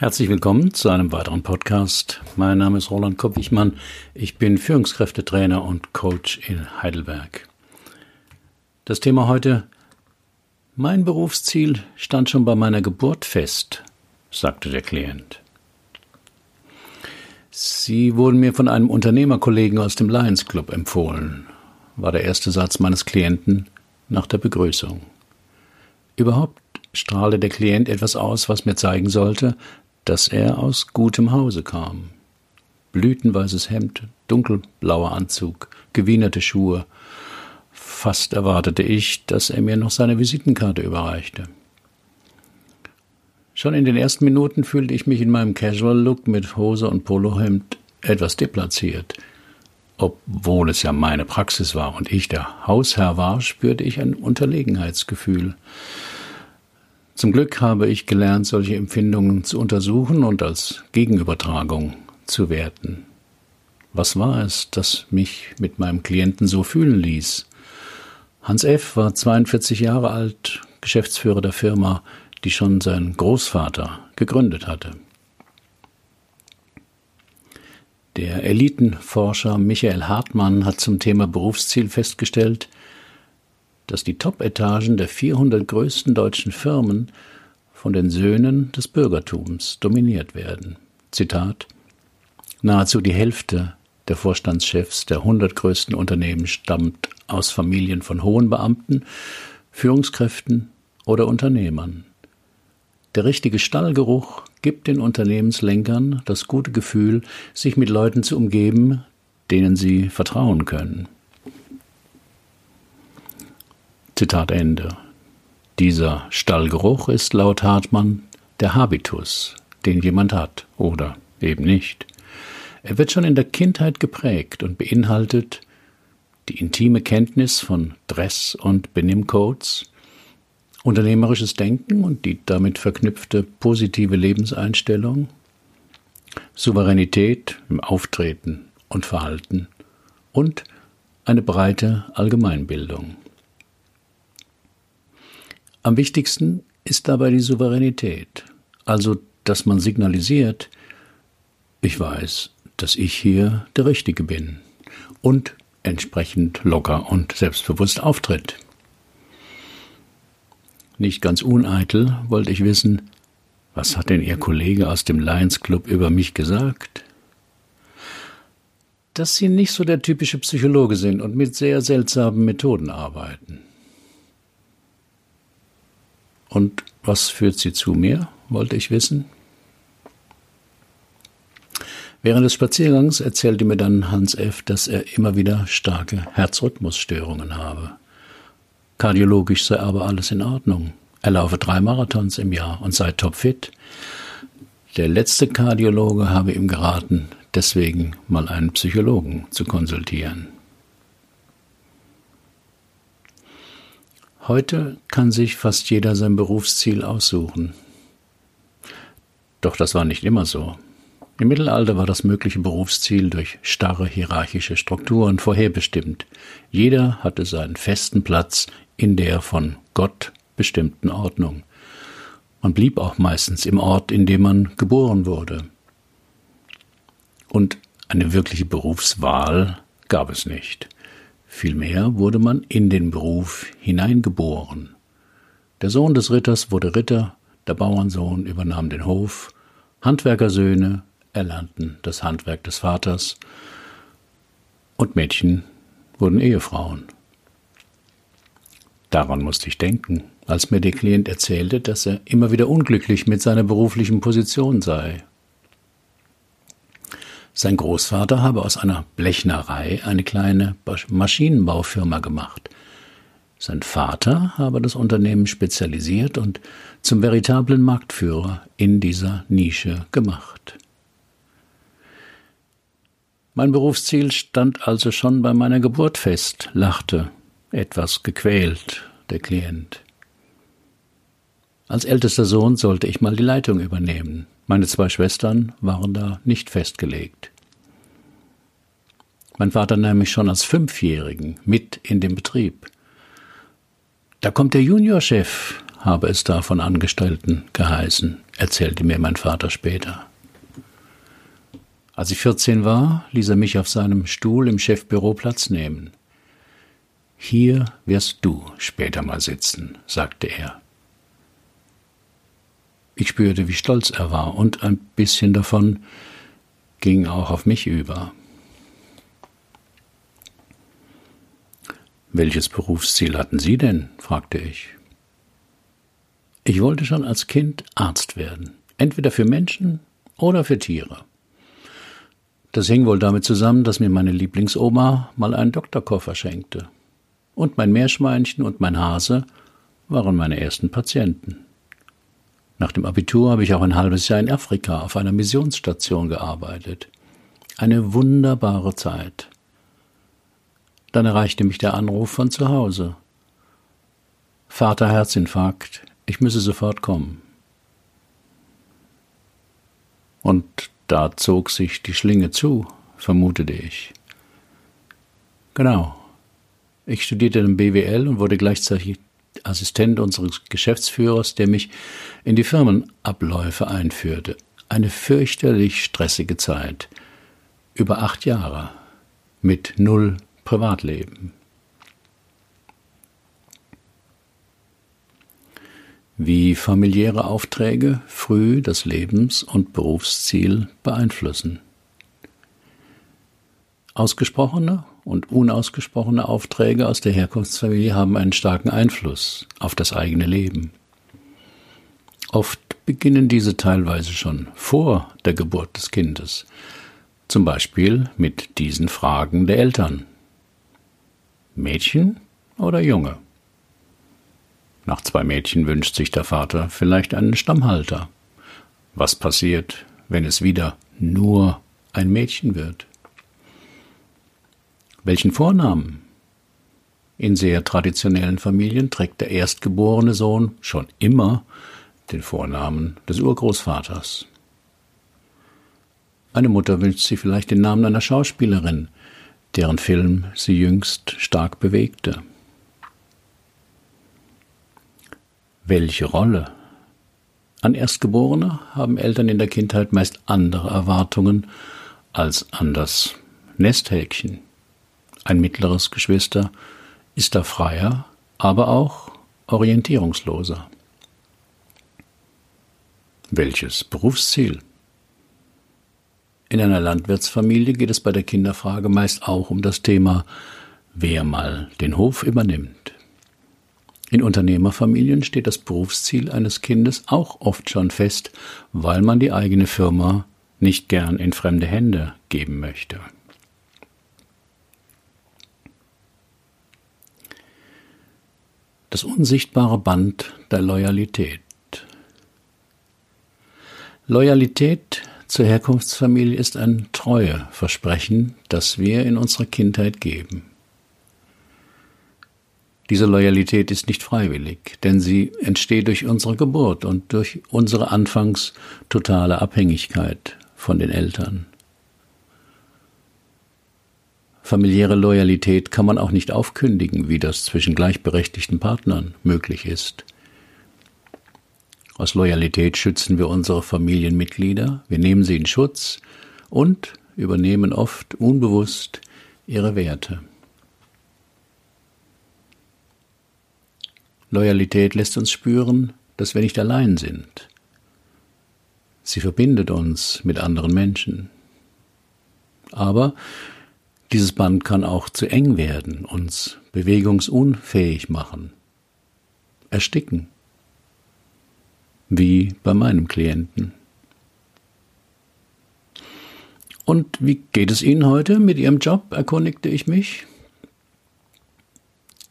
Herzlich willkommen zu einem weiteren Podcast. Mein Name ist Roland Koppichmann. Ich bin Führungskräftetrainer und Coach in Heidelberg. Das Thema heute Mein Berufsziel stand schon bei meiner Geburt fest, sagte der Klient. Sie wurden mir von einem Unternehmerkollegen aus dem Lions Club empfohlen, war der erste Satz meines Klienten nach der Begrüßung. Überhaupt strahlte der Klient etwas aus, was mir zeigen sollte, dass er aus gutem Hause kam. Blütenweißes Hemd, dunkelblauer Anzug, gewienerte Schuhe. Fast erwartete ich, dass er mir noch seine Visitenkarte überreichte. Schon in den ersten Minuten fühlte ich mich in meinem Casual-Look mit Hose und Polohemd etwas deplatziert. Obwohl es ja meine Praxis war und ich der Hausherr war, spürte ich ein Unterlegenheitsgefühl. Zum Glück habe ich gelernt, solche Empfindungen zu untersuchen und als Gegenübertragung zu werten. Was war es, das mich mit meinem Klienten so fühlen ließ? Hans F. war 42 Jahre alt, Geschäftsführer der Firma, die schon sein Großvater gegründet hatte. Der Elitenforscher Michael Hartmann hat zum Thema Berufsziel festgestellt, dass die Top-Etagen der 400 größten deutschen Firmen von den Söhnen des Bürgertums dominiert werden. Zitat Nahezu die Hälfte der Vorstandschefs der 100 größten Unternehmen stammt aus Familien von hohen Beamten, Führungskräften oder Unternehmern. Der richtige Stallgeruch gibt den Unternehmenslenkern das gute Gefühl, sich mit Leuten zu umgeben, denen sie vertrauen können. Zitat Ende. Dieser Stallgeruch ist laut Hartmann der Habitus, den jemand hat oder eben nicht. Er wird schon in der Kindheit geprägt und beinhaltet die intime Kenntnis von Dress- und Benimmcodes, unternehmerisches Denken und die damit verknüpfte positive Lebenseinstellung, Souveränität im Auftreten und Verhalten und eine breite Allgemeinbildung. Am wichtigsten ist dabei die Souveränität, also dass man signalisiert, ich weiß, dass ich hier der Richtige bin und entsprechend locker und selbstbewusst auftritt. Nicht ganz uneitel wollte ich wissen, was hat denn Ihr Kollege aus dem Lions Club über mich gesagt? Dass Sie nicht so der typische Psychologe sind und mit sehr seltsamen Methoden arbeiten. Und was führt sie zu mir, wollte ich wissen. Während des Spaziergangs erzählte mir dann Hans F., dass er immer wieder starke Herzrhythmusstörungen habe. Kardiologisch sei aber alles in Ordnung. Er laufe drei Marathons im Jahr und sei topfit. Der letzte Kardiologe habe ihm geraten, deswegen mal einen Psychologen zu konsultieren. Heute kann sich fast jeder sein Berufsziel aussuchen. Doch das war nicht immer so. Im Mittelalter war das mögliche Berufsziel durch starre hierarchische Strukturen vorherbestimmt. Jeder hatte seinen festen Platz in der von Gott bestimmten Ordnung. Man blieb auch meistens im Ort, in dem man geboren wurde. Und eine wirkliche Berufswahl gab es nicht. Vielmehr wurde man in den Beruf hineingeboren. Der Sohn des Ritters wurde Ritter, der Bauernsohn übernahm den Hof, Handwerkersöhne erlernten das Handwerk des Vaters und Mädchen wurden Ehefrauen. Daran musste ich denken, als mir der Klient erzählte, dass er immer wieder unglücklich mit seiner beruflichen Position sei sein Großvater habe aus einer Blechnerei eine kleine Maschinenbaufirma gemacht. Sein Vater habe das Unternehmen spezialisiert und zum veritablen Marktführer in dieser Nische gemacht. Mein Berufsziel stand also schon bei meiner Geburt fest, lachte, etwas gequält, der Klient. Als ältester Sohn sollte ich mal die Leitung übernehmen. Meine zwei Schwestern waren da nicht festgelegt. Mein Vater nahm mich schon als Fünfjährigen mit in den Betrieb. Da kommt der Juniorchef, habe es da von Angestellten geheißen, erzählte mir mein Vater später. Als ich 14 war, ließ er mich auf seinem Stuhl im Chefbüro Platz nehmen. Hier wirst du später mal sitzen, sagte er. Ich spürte, wie stolz er war, und ein bisschen davon ging auch auf mich über. Welches Berufsziel hatten Sie denn? fragte ich. Ich wollte schon als Kind Arzt werden, entweder für Menschen oder für Tiere. Das hing wohl damit zusammen, dass mir meine Lieblingsoma mal einen Doktorkoffer schenkte. Und mein Meerschweinchen und mein Hase waren meine ersten Patienten. Nach dem Abitur habe ich auch ein halbes Jahr in Afrika auf einer Missionsstation gearbeitet. Eine wunderbare Zeit. Dann erreichte mich der Anruf von zu Hause. Vater Herzinfarkt, ich müsse sofort kommen. Und da zog sich die Schlinge zu, vermutete ich. Genau. Ich studierte im BWL und wurde gleichzeitig Assistent unseres Geschäftsführers, der mich in die Firmenabläufe einführte. Eine fürchterlich stressige Zeit. Über acht Jahre. Mit null Privatleben. Wie familiäre Aufträge früh das Lebens- und Berufsziel beeinflussen. Ausgesprochene und unausgesprochene Aufträge aus der Herkunftsfamilie haben einen starken Einfluss auf das eigene Leben. Oft beginnen diese teilweise schon vor der Geburt des Kindes, zum Beispiel mit diesen Fragen der Eltern. Mädchen oder Junge? Nach zwei Mädchen wünscht sich der Vater vielleicht einen Stammhalter. Was passiert, wenn es wieder nur ein Mädchen wird? Welchen Vornamen? In sehr traditionellen Familien trägt der erstgeborene Sohn schon immer den Vornamen des Urgroßvaters. Eine Mutter wünscht sich vielleicht den Namen einer Schauspielerin, deren Film sie jüngst stark bewegte. Welche Rolle? An Erstgeborene haben Eltern in der Kindheit meist andere Erwartungen als an das Nesthäkchen. Ein mittleres Geschwister ist da freier, aber auch orientierungsloser. Welches Berufsziel? In einer Landwirtsfamilie geht es bei der Kinderfrage meist auch um das Thema, wer mal den Hof übernimmt. In Unternehmerfamilien steht das Berufsziel eines Kindes auch oft schon fest, weil man die eigene Firma nicht gern in fremde Hände geben möchte. Das unsichtbare Band der Loyalität. Loyalität zur Herkunftsfamilie ist ein Treueversprechen, das wir in unserer Kindheit geben. Diese Loyalität ist nicht freiwillig, denn sie entsteht durch unsere Geburt und durch unsere anfangs totale Abhängigkeit von den Eltern. Familiäre Loyalität kann man auch nicht aufkündigen, wie das zwischen gleichberechtigten Partnern möglich ist. Aus Loyalität schützen wir unsere Familienmitglieder, wir nehmen sie in Schutz und übernehmen oft unbewusst ihre Werte. Loyalität lässt uns spüren, dass wir nicht allein sind. Sie verbindet uns mit anderen Menschen. Aber dieses Band kann auch zu eng werden, uns bewegungsunfähig machen, ersticken wie bei meinem Klienten. Und wie geht es Ihnen heute mit Ihrem Job? erkundigte ich mich.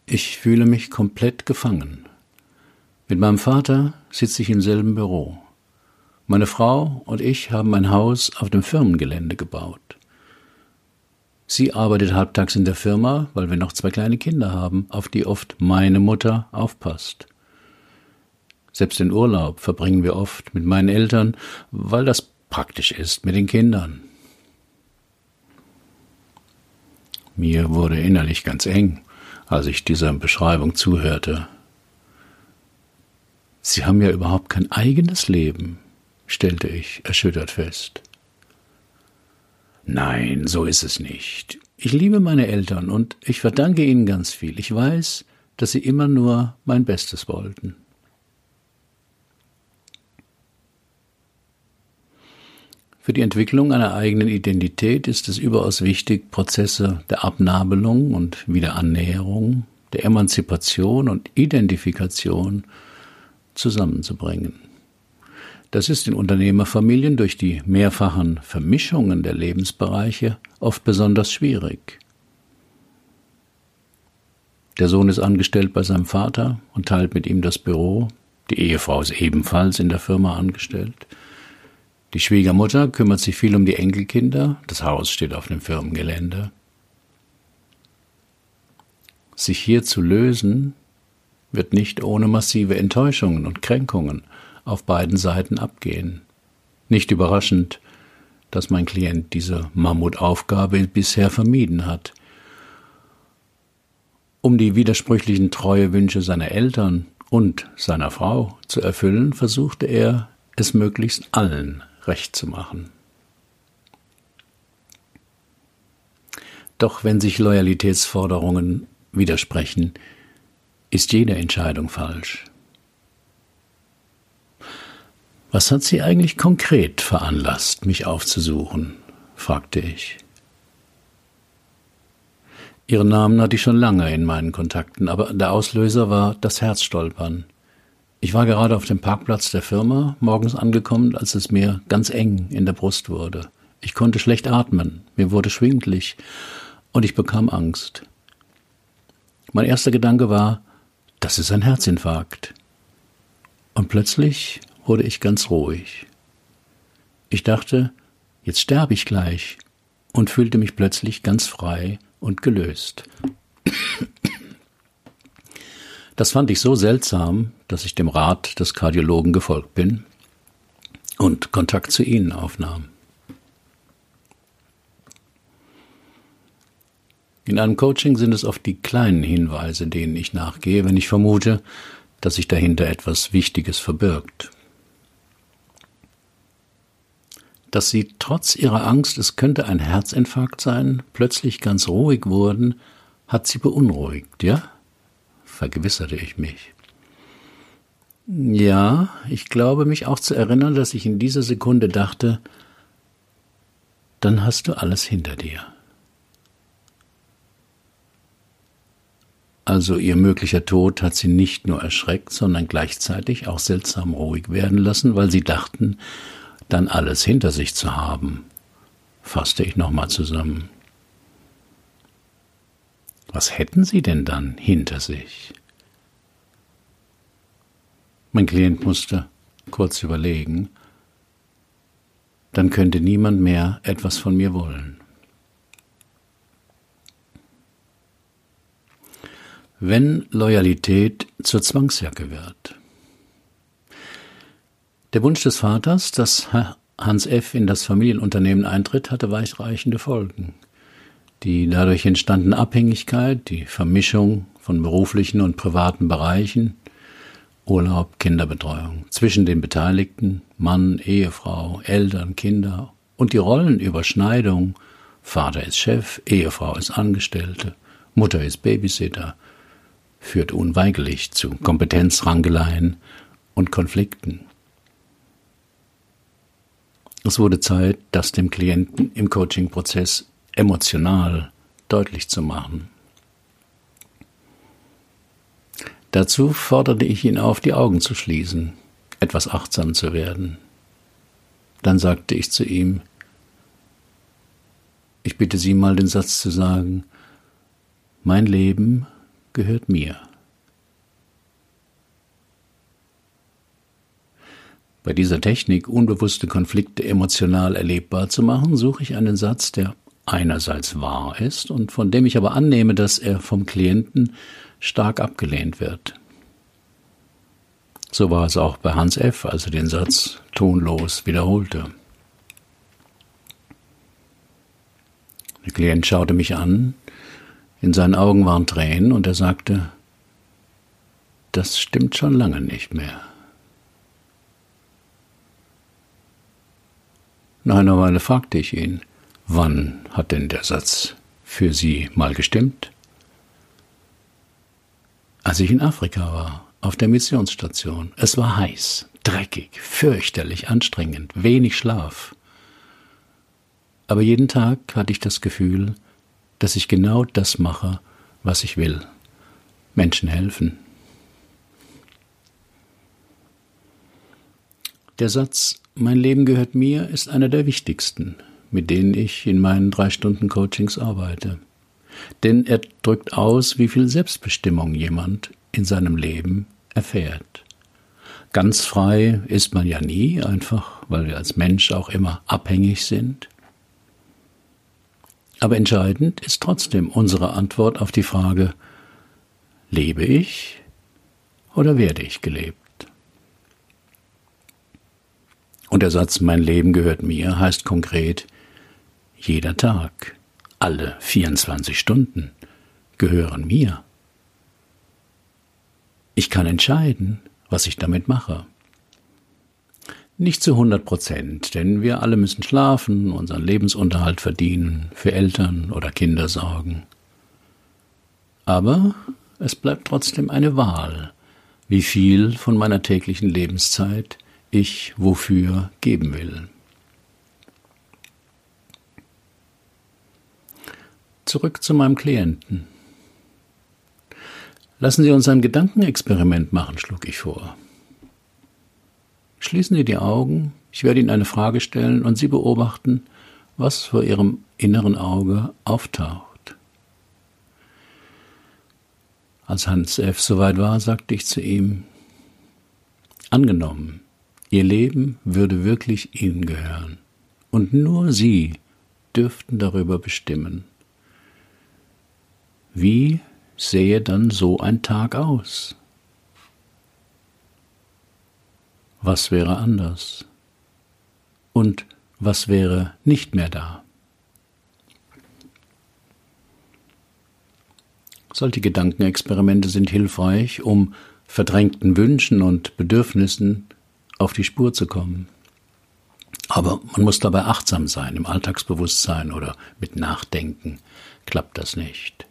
Ich fühle mich komplett gefangen. Mit meinem Vater sitze ich im selben Büro. Meine Frau und ich haben ein Haus auf dem Firmengelände gebaut. Sie arbeitet halbtags in der Firma, weil wir noch zwei kleine Kinder haben, auf die oft meine Mutter aufpasst. Selbst den Urlaub verbringen wir oft mit meinen Eltern, weil das praktisch ist mit den Kindern. Mir wurde innerlich ganz eng, als ich dieser Beschreibung zuhörte. Sie haben ja überhaupt kein eigenes Leben, stellte ich erschüttert fest. Nein, so ist es nicht. Ich liebe meine Eltern und ich verdanke ihnen ganz viel. Ich weiß, dass sie immer nur mein Bestes wollten. Für die Entwicklung einer eigenen Identität ist es überaus wichtig, Prozesse der Abnabelung und Wiederannäherung, der Emanzipation und Identifikation zusammenzubringen. Das ist in Unternehmerfamilien durch die mehrfachen Vermischungen der Lebensbereiche oft besonders schwierig. Der Sohn ist angestellt bei seinem Vater und teilt mit ihm das Büro. Die Ehefrau ist ebenfalls in der Firma angestellt. Die Schwiegermutter kümmert sich viel um die Enkelkinder, das Haus steht auf dem Firmengelände. Sich hier zu lösen, wird nicht ohne massive Enttäuschungen und Kränkungen auf beiden Seiten abgehen. Nicht überraschend, dass mein Klient diese Mammutaufgabe bisher vermieden hat. Um die widersprüchlichen Treuewünsche seiner Eltern und seiner Frau zu erfüllen, versuchte er, es möglichst allen recht zu machen. Doch wenn sich Loyalitätsforderungen widersprechen, ist jede Entscheidung falsch. Was hat Sie eigentlich konkret veranlasst, mich aufzusuchen? fragte ich. Ihren Namen hatte ich schon lange in meinen Kontakten, aber der Auslöser war das Herzstolpern. Ich war gerade auf dem Parkplatz der Firma morgens angekommen, als es mir ganz eng in der Brust wurde. Ich konnte schlecht atmen, mir wurde schwindlig und ich bekam Angst. Mein erster Gedanke war, das ist ein Herzinfarkt. Und plötzlich wurde ich ganz ruhig. Ich dachte, jetzt sterbe ich gleich und fühlte mich plötzlich ganz frei und gelöst. Das fand ich so seltsam, dass ich dem Rat des Kardiologen gefolgt bin und Kontakt zu Ihnen aufnahm. In einem Coaching sind es oft die kleinen Hinweise, denen ich nachgehe, wenn ich vermute, dass sich dahinter etwas Wichtiges verbirgt. Dass Sie trotz Ihrer Angst, es könnte ein Herzinfarkt sein, plötzlich ganz ruhig wurden, hat Sie beunruhigt, ja? vergewisserte ich mich. Ja, ich glaube mich auch zu erinnern, dass ich in dieser Sekunde dachte, dann hast du alles hinter dir. Also ihr möglicher Tod hat sie nicht nur erschreckt, sondern gleichzeitig auch seltsam ruhig werden lassen, weil sie dachten, dann alles hinter sich zu haben, fasste ich nochmal zusammen. Was hätten Sie denn dann hinter sich? Mein Klient musste kurz überlegen, dann könnte niemand mehr etwas von mir wollen. Wenn Loyalität zur Zwangsjacke wird. Der Wunsch des Vaters, dass Hans F. in das Familienunternehmen eintritt, hatte weitreichende Folgen. Die dadurch entstandene Abhängigkeit, die Vermischung von beruflichen und privaten Bereichen, Urlaub, Kinderbetreuung zwischen den Beteiligten, Mann, Ehefrau, Eltern, Kinder und die Rollenüberschneidung, Vater ist Chef, Ehefrau ist Angestellte, Mutter ist Babysitter, führt unweigerlich zu Kompetenzrangeleien und Konflikten. Es wurde Zeit, das dem Klienten im Coaching-Prozess emotional deutlich zu machen. Dazu forderte ich ihn auf, die Augen zu schließen, etwas achtsam zu werden. Dann sagte ich zu ihm, ich bitte Sie mal den Satz zu sagen, mein Leben gehört mir. Bei dieser Technik, unbewusste Konflikte emotional erlebbar zu machen, suche ich einen Satz, der einerseits wahr ist und von dem ich aber annehme, dass er vom Klienten stark abgelehnt wird. So war es auch bei Hans F., als er den Satz tonlos wiederholte. Der Klient schaute mich an, in seinen Augen waren Tränen und er sagte, das stimmt schon lange nicht mehr. Nach einer Weile fragte ich ihn, wann hat denn der Satz für Sie mal gestimmt? Als ich in Afrika war, auf der Missionsstation. Es war heiß, dreckig, fürchterlich anstrengend, wenig Schlaf. Aber jeden Tag hatte ich das Gefühl, dass ich genau das mache, was ich will. Menschen helfen. Der Satz Mein Leben gehört mir ist einer der wichtigsten, mit denen ich in meinen drei Stunden Coachings arbeite. Denn er drückt aus, wie viel Selbstbestimmung jemand in seinem Leben erfährt. Ganz frei ist man ja nie, einfach weil wir als Mensch auch immer abhängig sind. Aber entscheidend ist trotzdem unsere Antwort auf die Frage, lebe ich oder werde ich gelebt? Und der Satz Mein Leben gehört mir heißt konkret, jeder Tag, alle 24 Stunden gehören mir. Ich kann entscheiden, was ich damit mache. Nicht zu 100 Prozent, denn wir alle müssen schlafen, unseren Lebensunterhalt verdienen, für Eltern oder Kinder sorgen. Aber es bleibt trotzdem eine Wahl, wie viel von meiner täglichen Lebenszeit ich wofür geben will. Zurück zu meinem Klienten. Lassen Sie uns ein Gedankenexperiment machen, schlug ich vor. Schließen Sie die Augen, ich werde Ihnen eine Frage stellen und Sie beobachten, was vor Ihrem inneren Auge auftaucht. Als Hans F. soweit war, sagte ich zu ihm, angenommen, Ihr Leben würde wirklich Ihnen gehören, und nur Sie dürften darüber bestimmen. Wie sähe dann so ein Tag aus? Was wäre anders? Und was wäre nicht mehr da? Solche Gedankenexperimente sind hilfreich, um verdrängten Wünschen und Bedürfnissen auf die Spur zu kommen. Aber man muss dabei achtsam sein, im Alltagsbewusstsein oder mit Nachdenken klappt das nicht.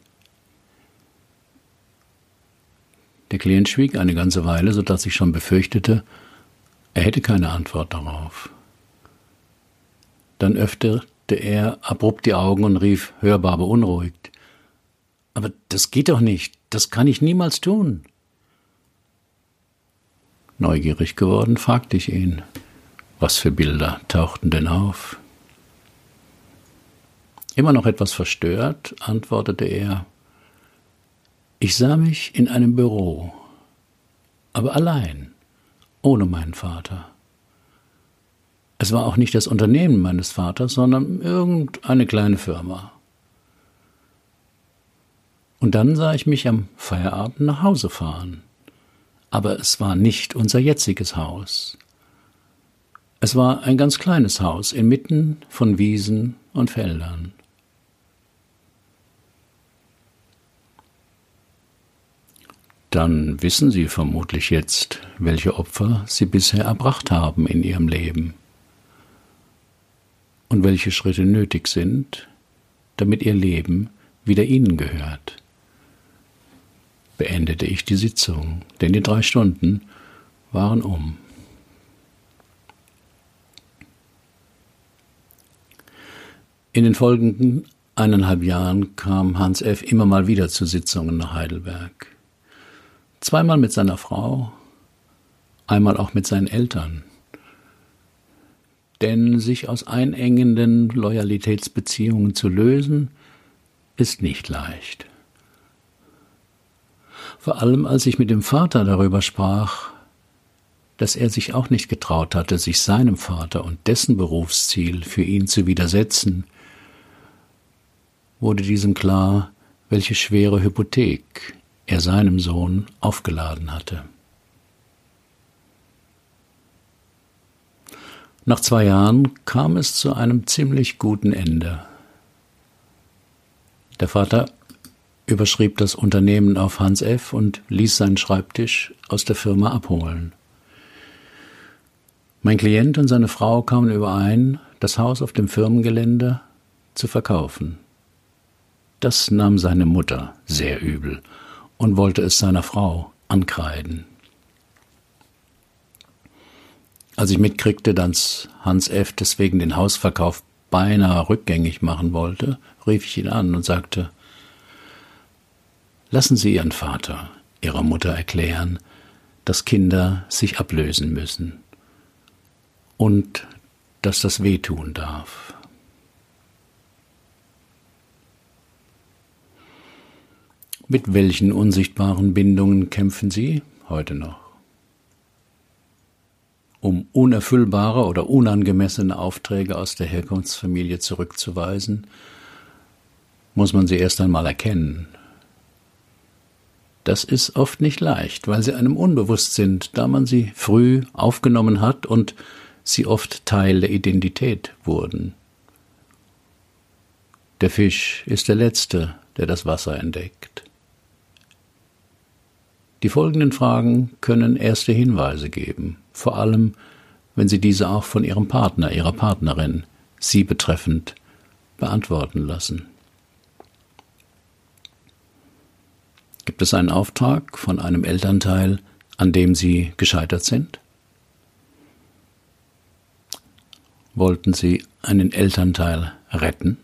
Der Klient schwieg eine ganze Weile, so dass ich schon befürchtete, er hätte keine Antwort darauf. Dann öffnete er abrupt die Augen und rief, hörbar beunruhigt, aber das geht doch nicht, das kann ich niemals tun. Neugierig geworden, fragte ich ihn, was für Bilder tauchten denn auf? Immer noch etwas verstört, antwortete er, ich sah mich in einem Büro, aber allein, ohne meinen Vater. Es war auch nicht das Unternehmen meines Vaters, sondern irgendeine kleine Firma. Und dann sah ich mich am Feierabend nach Hause fahren. Aber es war nicht unser jetziges Haus. Es war ein ganz kleines Haus inmitten von Wiesen und Feldern. Dann wissen Sie vermutlich jetzt, welche Opfer Sie bisher erbracht haben in Ihrem Leben und welche Schritte nötig sind, damit Ihr Leben wieder Ihnen gehört. Beendete ich die Sitzung, denn die drei Stunden waren um. In den folgenden eineinhalb Jahren kam Hans F. immer mal wieder zu Sitzungen nach Heidelberg. Zweimal mit seiner Frau, einmal auch mit seinen Eltern. Denn sich aus einengenden Loyalitätsbeziehungen zu lösen, ist nicht leicht. Vor allem als ich mit dem Vater darüber sprach, dass er sich auch nicht getraut hatte, sich seinem Vater und dessen Berufsziel für ihn zu widersetzen, wurde diesem klar, welche schwere Hypothek er seinem Sohn aufgeladen hatte. Nach zwei Jahren kam es zu einem ziemlich guten Ende. Der Vater überschrieb das Unternehmen auf Hans F. und ließ seinen Schreibtisch aus der Firma abholen. Mein Klient und seine Frau kamen überein, das Haus auf dem Firmengelände zu verkaufen. Das nahm seine Mutter sehr übel und wollte es seiner Frau ankreiden. Als ich mitkriegte, dass Hans F. deswegen den Hausverkauf beinahe rückgängig machen wollte, rief ich ihn an und sagte, Lassen Sie Ihren Vater Ihrer Mutter erklären, dass Kinder sich ablösen müssen und dass das wehtun darf. Mit welchen unsichtbaren Bindungen kämpfen Sie heute noch? Um unerfüllbare oder unangemessene Aufträge aus der Herkunftsfamilie zurückzuweisen, muss man sie erst einmal erkennen. Das ist oft nicht leicht, weil sie einem unbewusst sind, da man sie früh aufgenommen hat und sie oft Teil der Identität wurden. Der Fisch ist der Letzte, der das Wasser entdeckt. Die folgenden Fragen können erste Hinweise geben, vor allem wenn Sie diese auch von Ihrem Partner, Ihrer Partnerin, Sie betreffend, beantworten lassen. Gibt es einen Auftrag von einem Elternteil, an dem Sie gescheitert sind? Wollten Sie einen Elternteil retten?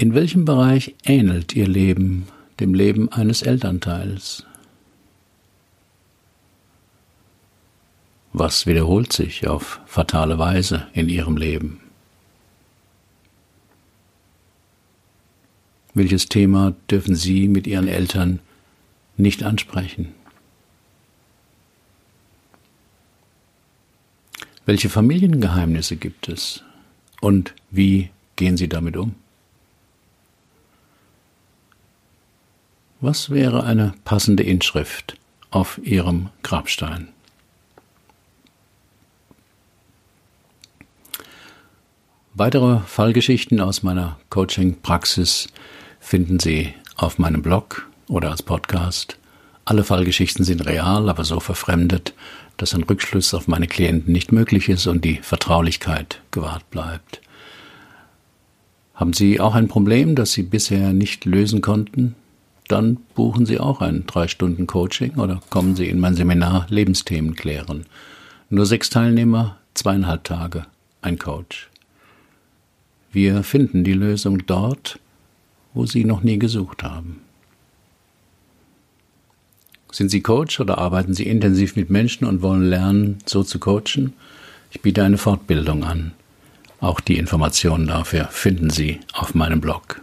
In welchem Bereich ähnelt Ihr Leben dem Leben eines Elternteils? Was wiederholt sich auf fatale Weise in Ihrem Leben? Welches Thema dürfen Sie mit Ihren Eltern nicht ansprechen? Welche Familiengeheimnisse gibt es und wie gehen Sie damit um? Was wäre eine passende Inschrift auf Ihrem Grabstein? Weitere Fallgeschichten aus meiner Coaching-Praxis finden Sie auf meinem Blog oder als Podcast. Alle Fallgeschichten sind real, aber so verfremdet, dass ein Rückschluss auf meine Klienten nicht möglich ist und die Vertraulichkeit gewahrt bleibt. Haben Sie auch ein Problem, das Sie bisher nicht lösen konnten? Dann buchen Sie auch ein drei Stunden Coaching oder kommen Sie in mein Seminar Lebensthemen klären. Nur sechs Teilnehmer, zweieinhalb Tage, ein Coach. Wir finden die Lösung dort, wo Sie noch nie gesucht haben. Sind Sie Coach oder arbeiten Sie intensiv mit Menschen und wollen lernen, so zu coachen? Ich biete eine Fortbildung an. Auch die Informationen dafür finden Sie auf meinem Blog.